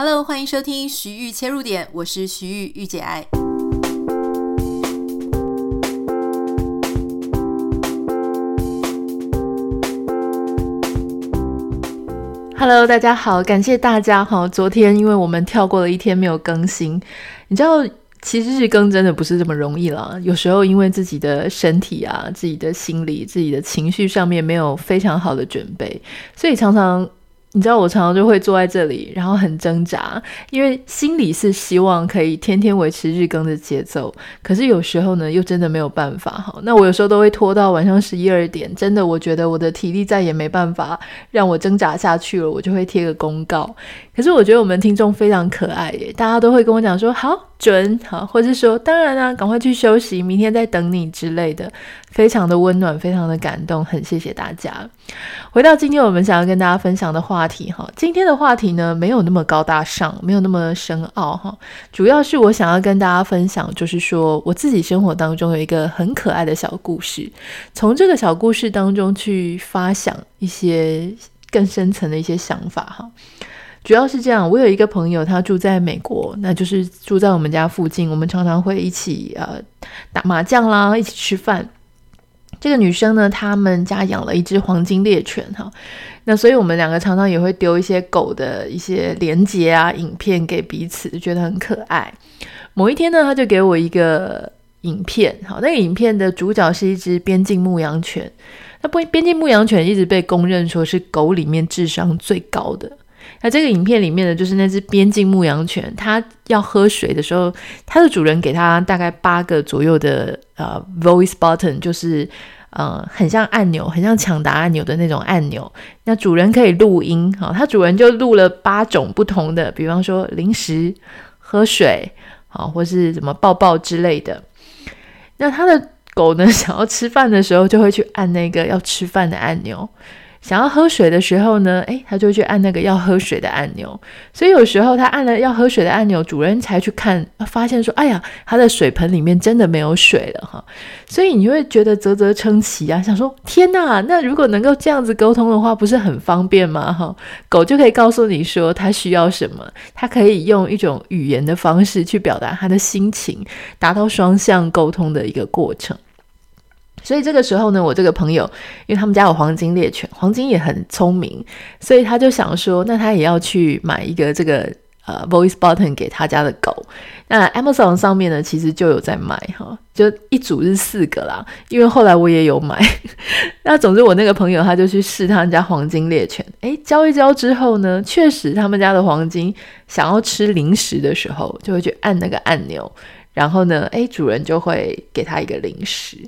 Hello，欢迎收听徐玉切入点，我是徐玉御姐爱。Hello，大家好，感谢大家哈。昨天因为我们跳过了一天没有更新，你知道，其实日更真的不是这么容易啦。有时候因为自己的身体啊、自己的心理、自己的情绪上面没有非常好的准备，所以常常。你知道我常常就会坐在这里，然后很挣扎，因为心里是希望可以天天维持日更的节奏，可是有时候呢，又真的没有办法哈。那我有时候都会拖到晚上十一二点，真的我觉得我的体力再也没办法让我挣扎下去了，我就会贴个公告。可是我觉得我们听众非常可爱耶，大家都会跟我讲说好。准好，或是说当然啦、赶快去休息，明天再等你之类的，非常的温暖，非常的感动，很谢谢大家。回到今天我们想要跟大家分享的话题哈，今天的话题呢，没有那么高大上，没有那么深奥哈，主要是我想要跟大家分享，就是说我自己生活当中有一个很可爱的小故事，从这个小故事当中去发想一些更深层的一些想法哈。主要是这样，我有一个朋友，他住在美国，那就是住在我们家附近，我们常常会一起呃打麻将啦，一起吃饭。这个女生呢，他们家养了一只黄金猎犬哈，那所以我们两个常常也会丢一些狗的一些连接啊、影片给彼此，觉得很可爱。某一天呢，他就给我一个影片，好，那个影片的主角是一只边境牧羊犬，那不边境牧羊犬一直被公认说是狗里面智商最高的。那这个影片里面呢，就是那只边境牧羊犬，它要喝水的时候，它的主人给它大概八个左右的呃 voice button，就是呃很像按钮，很像抢答按钮的那种按钮。那主人可以录音，好，它主人就录了八种不同的，比方说零食、喝水，好，或是什么抱抱之类的。那它的狗呢，想要吃饭的时候，就会去按那个要吃饭的按钮。想要喝水的时候呢，诶，他就去按那个要喝水的按钮。所以有时候他按了要喝水的按钮，主人才去看，发现说，哎呀，他的水盆里面真的没有水了哈。所以你会觉得啧啧称奇啊，想说，天哪，那如果能够这样子沟通的话，不是很方便吗？哈，狗就可以告诉你说它需要什么，它可以用一种语言的方式去表达它的心情，达到双向沟通的一个过程。所以这个时候呢，我这个朋友，因为他们家有黄金猎犬，黄金也很聪明，所以他就想说，那他也要去买一个这个呃 voice button 给他家的狗。那 Amazon 上面呢，其实就有在卖哈，就一组是四个啦。因为后来我也有买。那总之，我那个朋友他就去试他们家黄金猎犬，诶，教一教之后呢，确实他们家的黄金想要吃零食的时候，就会去按那个按钮，然后呢，诶，主人就会给他一个零食。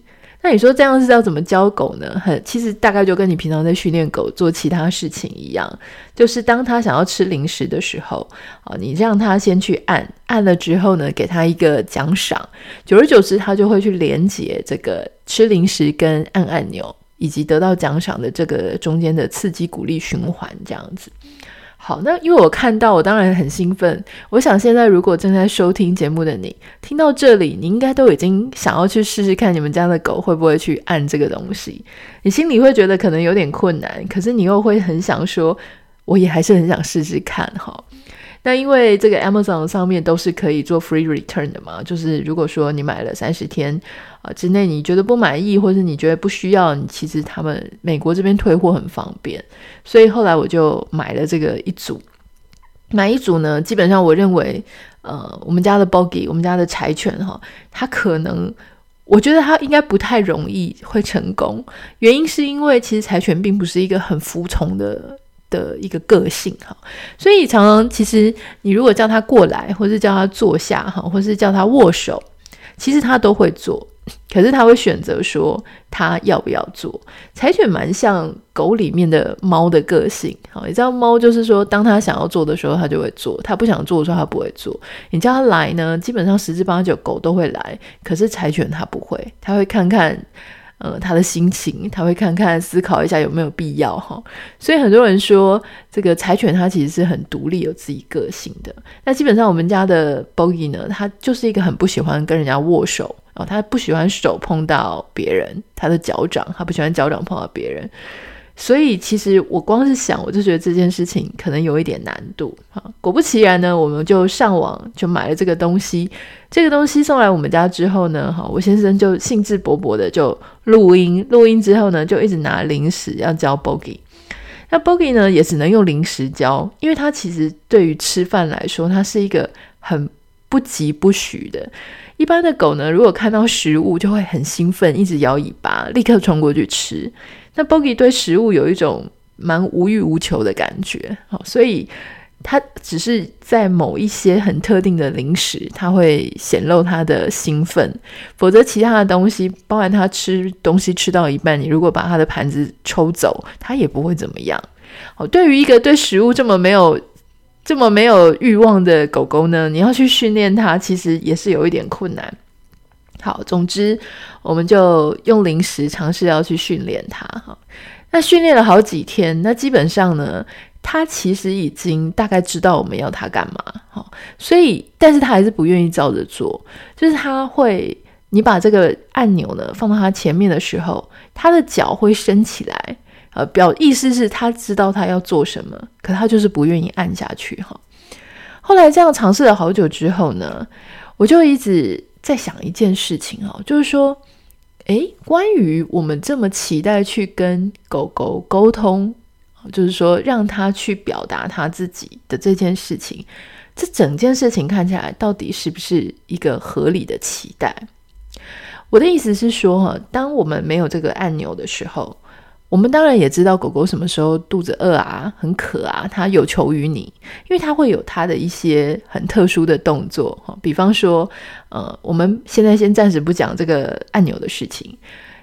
那你说这样是要怎么教狗呢？很，其实大概就跟你平常在训练狗做其他事情一样，就是当它想要吃零食的时候，啊，你让它先去按，按了之后呢，给它一个奖赏，久而久之，它就会去连接这个吃零食跟按按钮，以及得到奖赏的这个中间的刺激鼓励循环，这样子。好，那因为我看到，我当然很兴奋。我想现在如果正在收听节目的你，听到这里，你应该都已经想要去试试看，你们家的狗会不会去按这个东西。你心里会觉得可能有点困难，可是你又会很想说，我也还是很想试试看哈。那因为这个 Amazon 上面都是可以做 free return 的嘛，就是如果说你买了三十天啊之内你觉得不满意，或者你觉得不需要，你其实他们美国这边退货很方便，所以后来我就买了这个一组。买一组呢，基本上我认为，呃，我们家的 Boggy，我们家的柴犬哈，它可能我觉得它应该不太容易会成功，原因是因为其实柴犬并不是一个很服从的。的一个个性哈，所以常常其实你如果叫他过来，或是叫他坐下哈，或是叫他握手，其实他都会做，可是他会选择说他要不要做。柴犬蛮像狗里面的猫的个性，好，你知道猫就是说，当他想要做的时候，他就会做；他不想做的时候，他不会做。你叫他来呢，基本上十之八九狗都会来，可是柴犬他不会，他会看看。呃，他的心情，他会看看、思考一下有没有必要哈。所以很多人说，这个柴犬它其实是很独立、有自己个性的。那基本上我们家的 Boggy 呢，它就是一个很不喜欢跟人家握手哦，他不喜欢手碰到别人，他的脚掌，他不喜欢脚掌碰到别人。所以其实我光是想，我就觉得这件事情可能有一点难度。好，果不其然呢，我们就上网就买了这个东西。这个东西送来我们家之后呢，哈，我先生就兴致勃勃的就录音，录音之后呢，就一直拿零食要教 Bogie。那 Bogie 呢，也只能用零食教，因为他其实对于吃饭来说，他是一个很不疾不徐的。一般的狗呢，如果看到食物就会很兴奋，一直摇尾巴，立刻冲过去吃。那 Bogi 对食物有一种蛮无欲无求的感觉，好，所以它只是在某一些很特定的零食，它会显露它的兴奋，否则其他的东西，包含它吃东西吃到一半，你如果把它的盘子抽走，它也不会怎么样。好，对于一个对食物这么没有这么没有欲望的狗狗呢，你要去训练它，其实也是有一点困难。好，总之我们就用零食尝试要去训练它。哈，那训练了好几天，那基本上呢，它其实已经大概知道我们要它干嘛。哈，所以但是它还是不愿意照着做。就是它会，你把这个按钮呢放到它前面的时候，它的脚会伸起来，呃，表意思是它知道它要做什么，可它就是不愿意按下去。哈，后来这样尝试了好久之后呢，我就一直。在想一件事情哦，就是说，诶，关于我们这么期待去跟狗狗沟通，就是说让它去表达它自己的这件事情，这整件事情看起来到底是不是一个合理的期待？我的意思是说，哈，当我们没有这个按钮的时候。我们当然也知道狗狗什么时候肚子饿啊，很渴啊，它有求于你，因为它会有它的一些很特殊的动作哈。比方说，呃，我们现在先暂时不讲这个按钮的事情。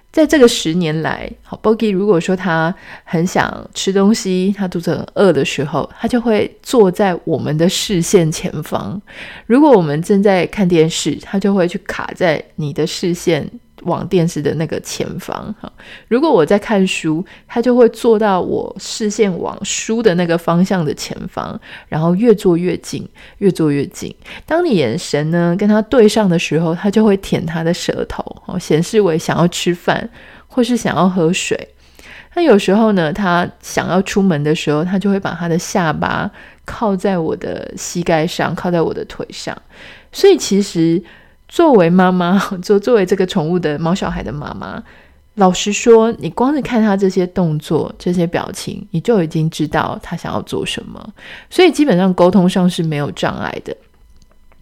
在这个十年来，好，Bogi 如果说他很想吃东西，他肚子很饿的时候，他就会坐在我们的视线前方。如果我们正在看电视，他就会去卡在你的视线。往电视的那个前方哈，如果我在看书，它就会坐到我视线往书的那个方向的前方，然后越坐越近，越坐越近。当你眼神呢跟它对上的时候，它就会舔它的舌头，哦，显示为想要吃饭或是想要喝水。那有时候呢，它想要出门的时候，它就会把它的下巴靠在我的膝盖上，靠在我的腿上。所以其实。作为妈妈，作作为这个宠物的猫小孩的妈妈，老实说，你光是看他这些动作、这些表情，你就已经知道他想要做什么。所以基本上沟通上是没有障碍的。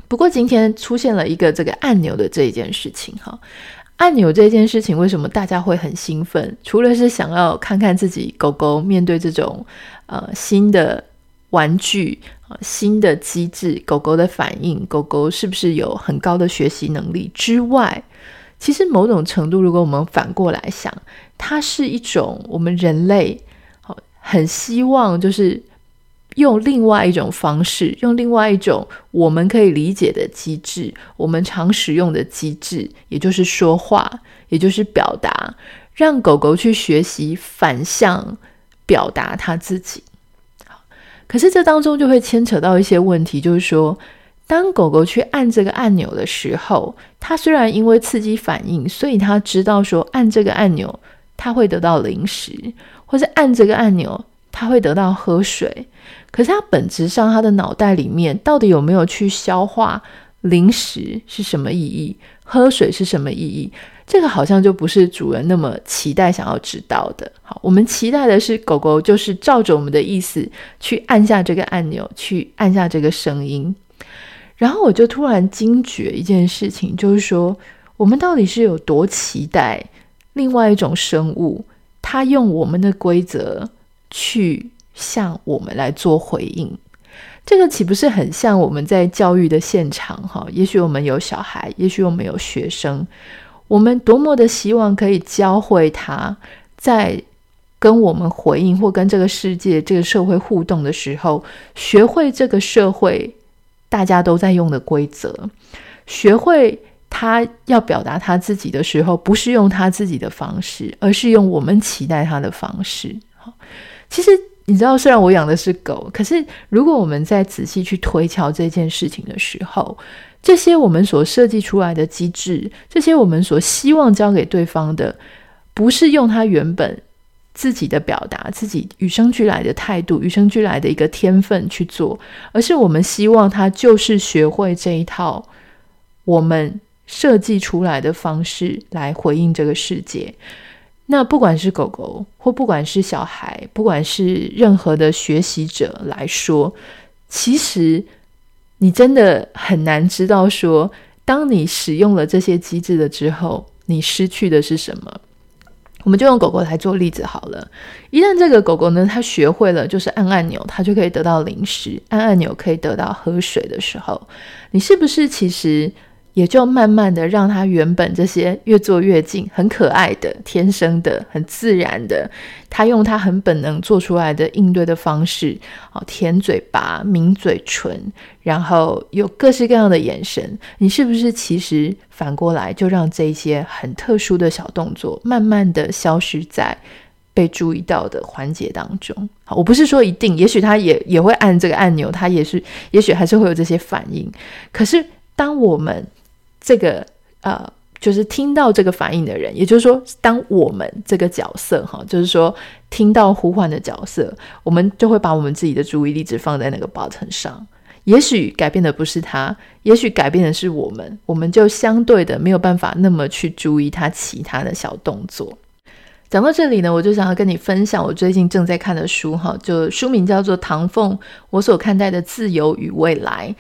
不过今天出现了一个这个按钮的这一件事情，哈，按钮这件事情为什么大家会很兴奋？除了是想要看看自己狗狗面对这种呃新的。玩具，新的机制，狗狗的反应，狗狗是不是有很高的学习能力之外，其实某种程度，如果我们反过来想，它是一种我们人类很希望就是用另外一种方式，用另外一种我们可以理解的机制，我们常使用的机制，也就是说话，也就是表达，让狗狗去学习反向表达它自己。可是这当中就会牵扯到一些问题，就是说，当狗狗去按这个按钮的时候，它虽然因为刺激反应，所以它知道说按这个按钮它会得到零食，或是按这个按钮它会得到喝水。可是它本质上，它的脑袋里面到底有没有去消化零食是什么意义，喝水是什么意义？这个好像就不是主人那么期待想要知道的。好，我们期待的是狗狗就是照着我们的意思去按下这个按钮，去按下这个声音。然后我就突然惊觉一件事情，就是说我们到底是有多期待另外一种生物，它用我们的规则去向我们来做回应？这个岂不是很像我们在教育的现场？哈，也许我们有小孩，也许我们有学生。我们多么的希望可以教会他，在跟我们回应或跟这个世界、这个社会互动的时候，学会这个社会大家都在用的规则，学会他要表达他自己的时候，不是用他自己的方式，而是用我们期待他的方式。其实你知道，虽然我养的是狗，可是如果我们再仔细去推敲这件事情的时候，这些我们所设计出来的机制，这些我们所希望交给对方的，不是用他原本自己的表达，自己与生俱来的态度，与生俱来的一个天分去做，而是我们希望他就是学会这一套我们设计出来的方式来回应这个世界。那不管是狗狗，或不管是小孩，不管是任何的学习者来说，其实你真的很难知道说，当你使用了这些机制了之后，你失去的是什么。我们就用狗狗来做例子好了。一旦这个狗狗呢，它学会了就是按按钮，它就可以得到零食；按按钮可以得到喝水的时候，你是不是其实？也就慢慢的让他原本这些越做越近，很可爱的、天生的、很自然的，他用他很本能做出来的应对的方式，哦，舔嘴巴、抿嘴唇，然后有各式各样的眼神，你是不是其实反过来就让这些很特殊的小动作，慢慢的消失在被注意到的环节当中？好，我不是说一定，也许他也也会按这个按钮，他也是，也许还是会有这些反应。可是当我们这个呃，就是听到这个反应的人，也就是说，当我们这个角色哈，就是说听到呼唤的角色，我们就会把我们自己的注意力只放在那个 button 上。也许改变的不是他，也许改变的是我们，我们就相对的没有办法那么去注意他其他的小动作。讲到这里呢，我就想要跟你分享我最近正在看的书哈，就书名叫做《唐凤：我所看待的自由与未来》。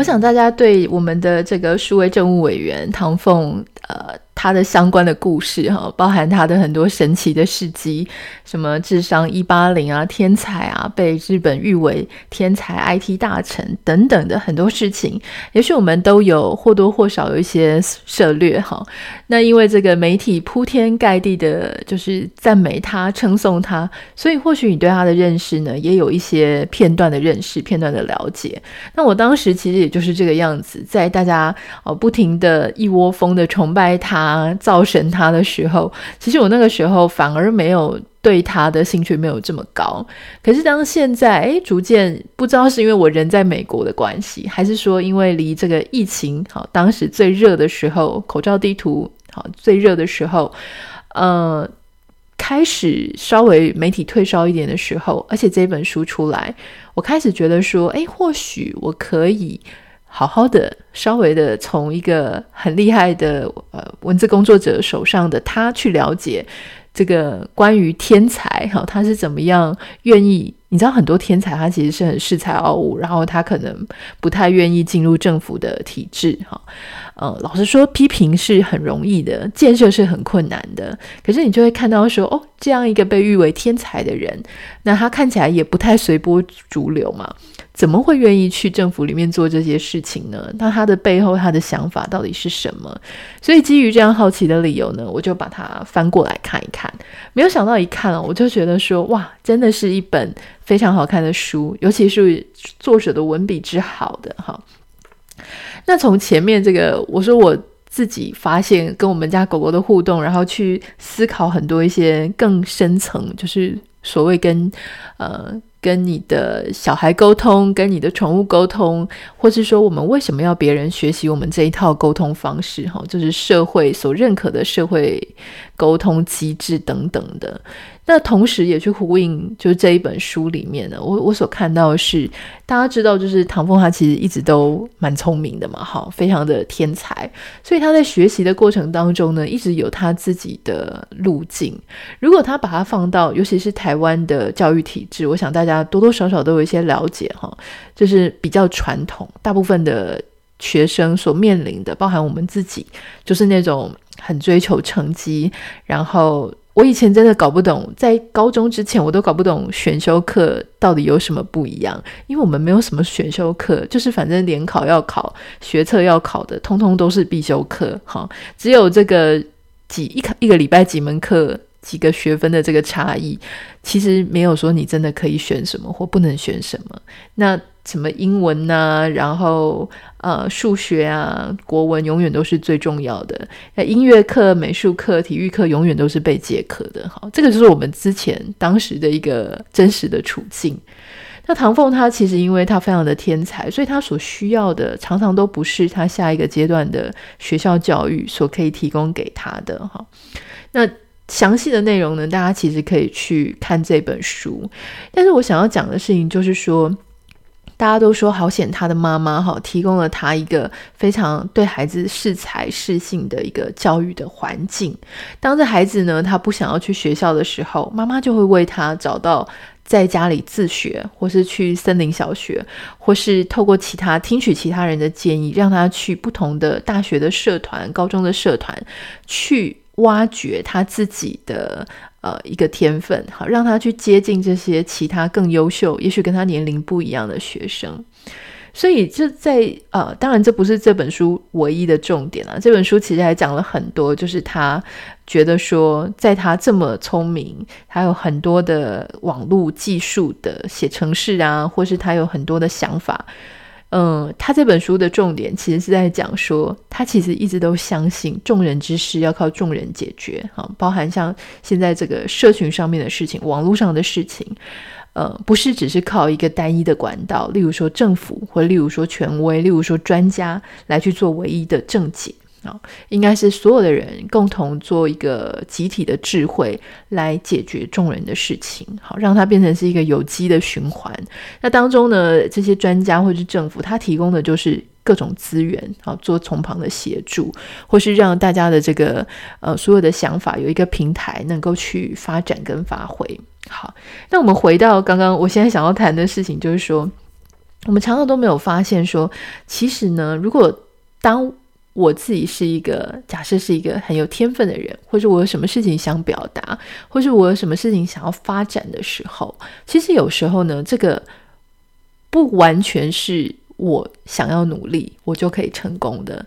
我想大家对我们的这个数位政务委员唐凤，呃。他的相关的故事哈，包含他的很多神奇的事迹，什么智商一八零啊，天才啊，被日本誉为天才 IT 大臣等等的很多事情，也许我们都有或多或少有一些涉略哈。那因为这个媒体铺天盖地的，就是赞美他、称颂他，所以或许你对他的认识呢，也有一些片段的认识、片段的了解。那我当时其实也就是这个样子，在大家哦不停的一窝蜂的崇拜他。啊，造神他的时候，其实我那个时候反而没有对他的兴趣没有这么高。可是当现在诶，逐渐不知道是因为我人在美国的关系，还是说因为离这个疫情好，当时最热的时候，口罩地图好最热的时候，呃，开始稍微媒体退烧一点的时候，而且这本书出来，我开始觉得说，诶，或许我可以。好好的，稍微的从一个很厉害的呃文字工作者手上的他去了解这个关于天才哈，他是怎么样愿意？你知道很多天才他其实是很恃才傲物，然后他可能不太愿意进入政府的体制哈。嗯，老实说，批评是很容易的，建设是很困难的。可是你就会看到说，哦，这样一个被誉为天才的人，那他看起来也不太随波逐流嘛。怎么会愿意去政府里面做这些事情呢？那他的背后，他的想法到底是什么？所以基于这样好奇的理由呢，我就把它翻过来看一看。没有想到一看哦，我就觉得说，哇，真的是一本非常好看的书，尤其是作者的文笔之好的哈。那从前面这个，我说我自己发现跟我们家狗狗的互动，然后去思考很多一些更深层，就是所谓跟呃。跟你的小孩沟通，跟你的宠物沟通，或是说我们为什么要别人学习我们这一套沟通方式？哈，就是社会所认可的社会沟通机制等等的。那同时也去呼应，就是这一本书里面呢，我我所看到的是，大家知道，就是唐凤他其实一直都蛮聪明的嘛，哈，非常的天才，所以他在学习的过程当中呢，一直有他自己的路径。如果他把它放到，尤其是台湾的教育体制，我想大家多多少少都有一些了解，哈，就是比较传统，大部分的学生所面临的，包含我们自己，就是那种很追求成绩，然后。我以前真的搞不懂，在高中之前我都搞不懂选修课到底有什么不一样，因为我们没有什么选修课，就是反正联考要考、学测要考的，通通都是必修课，哈，只有这个几一一个礼拜几门课、几个学分的这个差异，其实没有说你真的可以选什么或不能选什么。那什么英文呐、然后呃数学啊、国文永远都是最重要的。那音乐课、美术课、体育课永远都是被解课的。好，这个就是我们之前当时的一个真实的处境。那唐凤他其实因为他非常的天才，所以他所需要的常常都不是他下一个阶段的学校教育所可以提供给他的哈。那详细的内容呢，大家其实可以去看这本书。但是我想要讲的事情就是说，大家都说好险，他的妈妈哈提供了他一个非常对孩子适才适性的一个教育的环境。当这孩子呢，他不想要去学校的时候，妈妈就会为他找到在家里自学，或是去森林小学，或是透过其他听取其他人的建议，让他去不同的大学的社团、高中的社团去挖掘他自己的。呃，一个天分，好，让他去接近这些其他更优秀，也许跟他年龄不一样的学生。所以，这在呃，当然这不是这本书唯一的重点啊。这本书其实还讲了很多，就是他觉得说，在他这么聪明，他有很多的网络技术的写程式啊，或是他有很多的想法。嗯，他这本书的重点其实是在讲说，他其实一直都相信众人之事要靠众人解决，哈，包含像现在这个社群上面的事情、网络上的事情，呃，不是只是靠一个单一的管道，例如说政府，或例如说权威，例如说专家来去做唯一的正解。啊，应该是所有的人共同做一个集体的智慧来解决众人的事情，好，让它变成是一个有机的循环。那当中呢，这些专家或是政府，他提供的就是各种资源，好，做从旁的协助，或是让大家的这个呃所有的想法有一个平台能够去发展跟发挥。好，那我们回到刚刚我现在想要谈的事情，就是说，我们常常都没有发现说，其实呢，如果当我自己是一个假设是一个很有天分的人，或者我有什么事情想表达，或者我有什么事情想要发展的时候，其实有时候呢，这个不完全是我想要努力，我就可以成功的。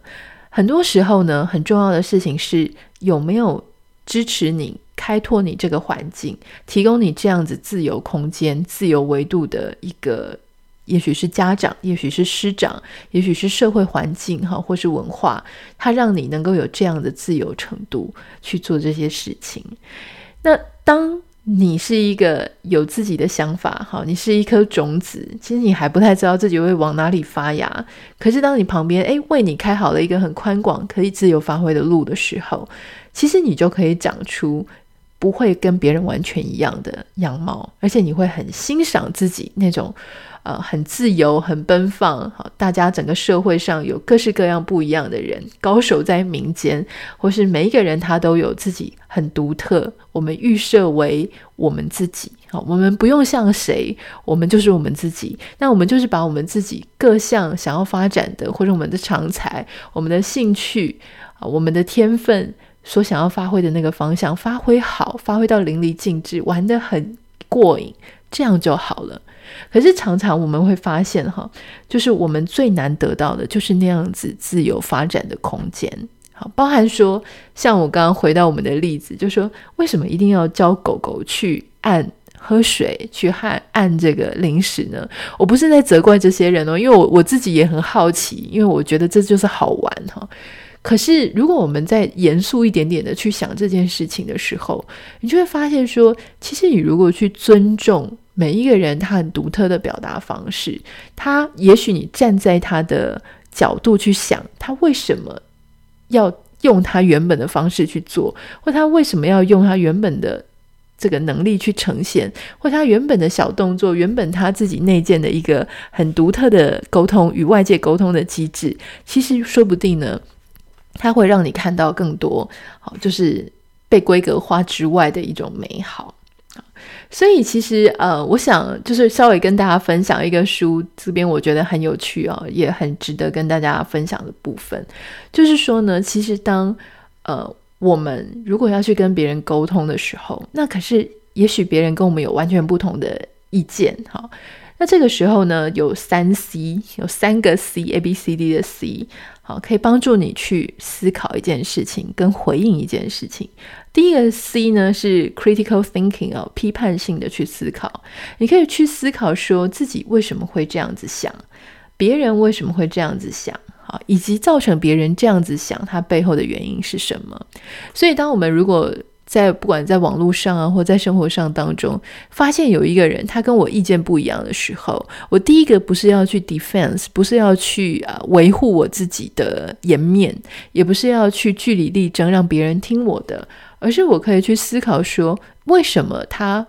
很多时候呢，很重要的事情是有没有支持你、开拓你这个环境，提供你这样子自由空间、自由维度的一个。也许是家长，也许是师长，也许是社会环境哈，或是文化，它让你能够有这样的自由程度去做这些事情。那当你是一个有自己的想法，哈，你是一颗种子，其实你还不太知道自己会往哪里发芽。可是当你旁边诶为你开好了一个很宽广、可以自由发挥的路的时候，其实你就可以长出不会跟别人完全一样的样貌，而且你会很欣赏自己那种。呃，很自由，很奔放。好，大家整个社会上有各式各样不一样的人，高手在民间，或是每一个人他都有自己很独特。我们预设为我们自己，好，我们不用像谁，我们就是我们自己。那我们就是把我们自己各项想要发展的，或者我们的长才、我们的兴趣、啊，我们的天分所想要发挥的那个方向发挥好，发挥到淋漓尽致，玩得很过瘾，这样就好了。可是常常我们会发现，哈，就是我们最难得到的，就是那样子自由发展的空间。好，包含说，像我刚刚回到我们的例子，就说为什么一定要教狗狗去按喝水，去按按这个零食呢？我不是在责怪这些人哦，因为我我自己也很好奇，因为我觉得这就是好玩哈。可是如果我们再严肃一点点的去想这件事情的时候，你就会发现说，其实你如果去尊重。每一个人他很独特的表达方式，他也许你站在他的角度去想，他为什么要用他原本的方式去做，或他为什么要用他原本的这个能力去呈现，或他原本的小动作，原本他自己内建的一个很独特的沟通与外界沟通的机制，其实说不定呢，他会让你看到更多，好，就是被规格化之外的一种美好。所以其实呃，我想就是稍微跟大家分享一个书，这边我觉得很有趣哦，也很值得跟大家分享的部分，就是说呢，其实当呃我们如果要去跟别人沟通的时候，那可是也许别人跟我们有完全不同的意见哈。那这个时候呢，有三 C，有三个 C，A B C D 的 C，好，可以帮助你去思考一件事情，跟回应一件事情。第一个 C 呢是 critical thinking 哦，批判性的去思考。你可以去思考说自己为什么会这样子想，别人为什么会这样子想，好，以及造成别人这样子想，他背后的原因是什么。所以，当我们如果在不管在网络上啊，或在生活上当中，发现有一个人他跟我意见不一样的时候，我第一个不是要去 defense，不是要去啊维护我自己的颜面，也不是要去据理力争让别人听我的，而是我可以去思考说，为什么他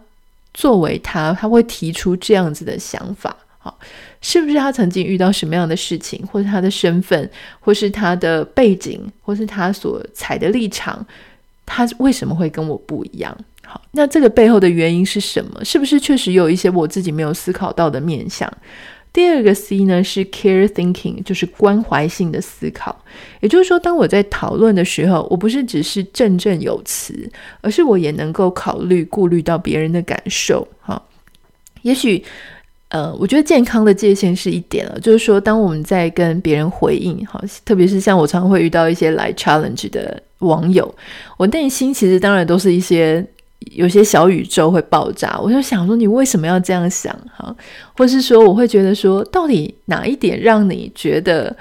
作为他他会提出这样子的想法？好，是不是他曾经遇到什么样的事情，或是他的身份，或是他的背景，或是他所采的立场？他为什么会跟我不一样？好，那这个背后的原因是什么？是不是确实有一些我自己没有思考到的面向？第二个 C 呢是 care thinking，就是关怀性的思考。也就是说，当我在讨论的时候，我不是只是振振有词，而是我也能够考虑、顾虑到别人的感受。哈，也许。呃，我觉得健康的界限是一点了，就是说，当我们在跟别人回应，哈，特别是像我常常会遇到一些来 challenge 的网友，我内心其实当然都是一些有些小宇宙会爆炸，我就想说，你为什么要这样想？哈，或是说，我会觉得说，到底哪一点让你觉得？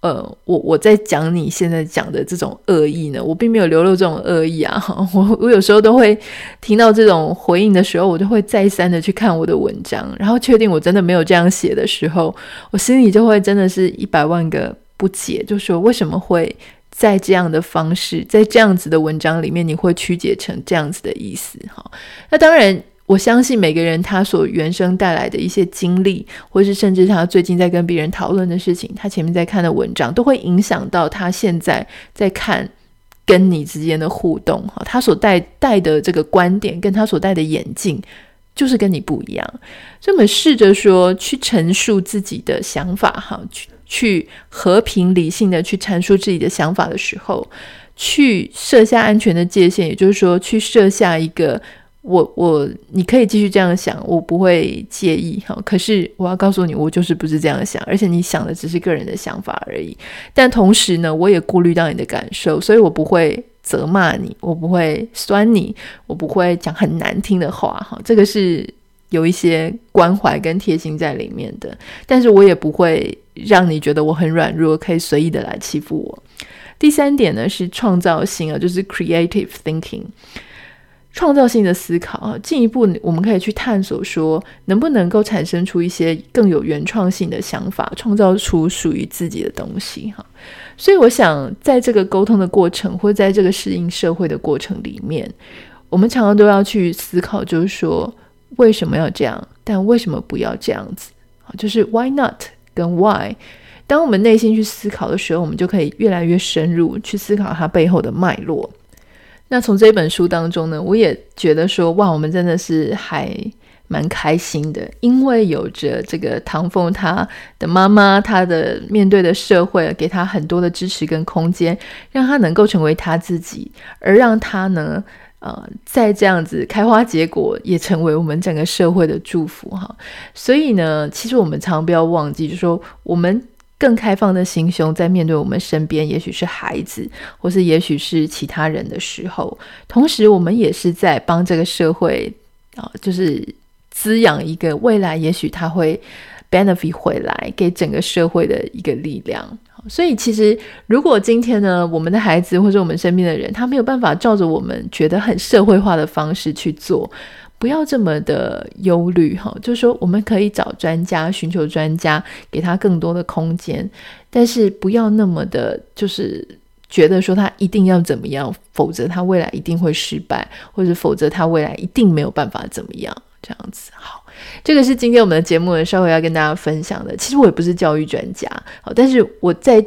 呃，我我在讲你现在讲的这种恶意呢，我并没有流露这种恶意啊。我我有时候都会听到这种回应的时候，我就会再三的去看我的文章，然后确定我真的没有这样写的时候，我心里就会真的是一百万个不解，就说为什么会在这样的方式，在这样子的文章里面，你会曲解成这样子的意思？哈，那当然。我相信每个人他所原生带来的一些经历，或是甚至他最近在跟别人讨论的事情，他前面在看的文章，都会影响到他现在在看跟你之间的互动。哈，他所带带的这个观点，跟他所戴的眼镜，就是跟你不一样。所以，我们试着说去陈述自己的想法，哈，去和平理性的去阐述自己的想法的时候，去设下安全的界限，也就是说，去设下一个。我我你可以继续这样想，我不会介意哈。可是我要告诉你，我就是不是这样想，而且你想的只是个人的想法而已。但同时呢，我也顾虑到你的感受，所以我不会责骂你，我不会酸你，我不会讲很难听的话哈。这个是有一些关怀跟贴心在里面的，但是我也不会让你觉得我很软弱，可以随意的来欺负我。第三点呢是创造性啊，就是 creative thinking。创造性的思考啊，进一步我们可以去探索说，能不能够产生出一些更有原创性的想法，创造出属于自己的东西哈。所以我想，在这个沟通的过程，或在这个适应社会的过程里面，我们常常都要去思考，就是说为什么要这样，但为什么不要这样子啊？就是 why not 跟 why。当我们内心去思考的时候，我们就可以越来越深入去思考它背后的脉络。那从这本书当中呢，我也觉得说，哇，我们真的是还蛮开心的，因为有着这个唐凤他的妈妈，他的面对的社会给他很多的支持跟空间，让他能够成为他自己，而让他呢，呃，在这样子开花结果，也成为我们整个社会的祝福哈。所以呢，其实我们常不要忘记，就是说我们。更开放的心胸，在面对我们身边，也许是孩子，或是也许是其他人的时候，同时我们也是在帮这个社会啊，就是滋养一个未来，也许他会 benefit 回来给整个社会的一个力量。所以，其实如果今天呢，我们的孩子或者我们身边的人，他没有办法照着我们觉得很社会化的方式去做。不要这么的忧虑哈，就是说我们可以找专家，寻求专家，给他更多的空间，但是不要那么的，就是觉得说他一定要怎么样，否则他未来一定会失败，或者否则他未来一定没有办法怎么样，这样子。好，这个是今天我们的节目呢，稍微要跟大家分享的。其实我也不是教育专家，好，但是我在。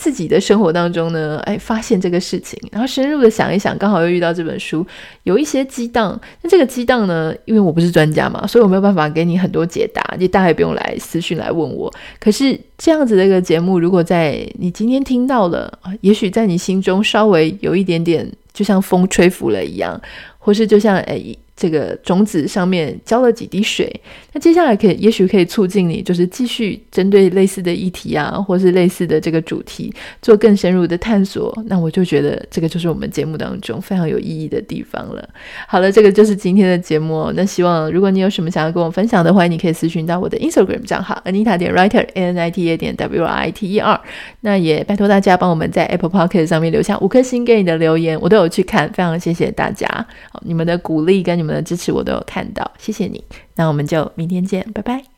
自己的生活当中呢，哎，发现这个事情，然后深入的想一想，刚好又遇到这本书，有一些激荡。那这个激荡呢，因为我不是专家嘛，所以我没有办法给你很多解答，你大概不用来私讯来问我。可是这样子的一个节目，如果在你今天听到了，也许在你心中稍微有一点点，就像风吹拂了一样，或是就像哎。这个种子上面浇了几滴水，那接下来可以，也许可以促进你，就是继续针对类似的议题啊，或是类似的这个主题做更深入的探索。那我就觉得这个就是我们节目当中非常有意义的地方了。好了，这个就是今天的节目。那希望如果你有什么想要跟我分享的话，你可以私讯到我的 Instagram 账号 Anita 点 Writer A N I T A 点 W R I T E R。那也拜托大家帮我们在 Apple Podcast 上面留下五颗星给你的留言，我都有去看，非常谢谢大家，好，你们的鼓励跟你们。的支持我都有看到，谢谢你。那我们就明天见，拜拜。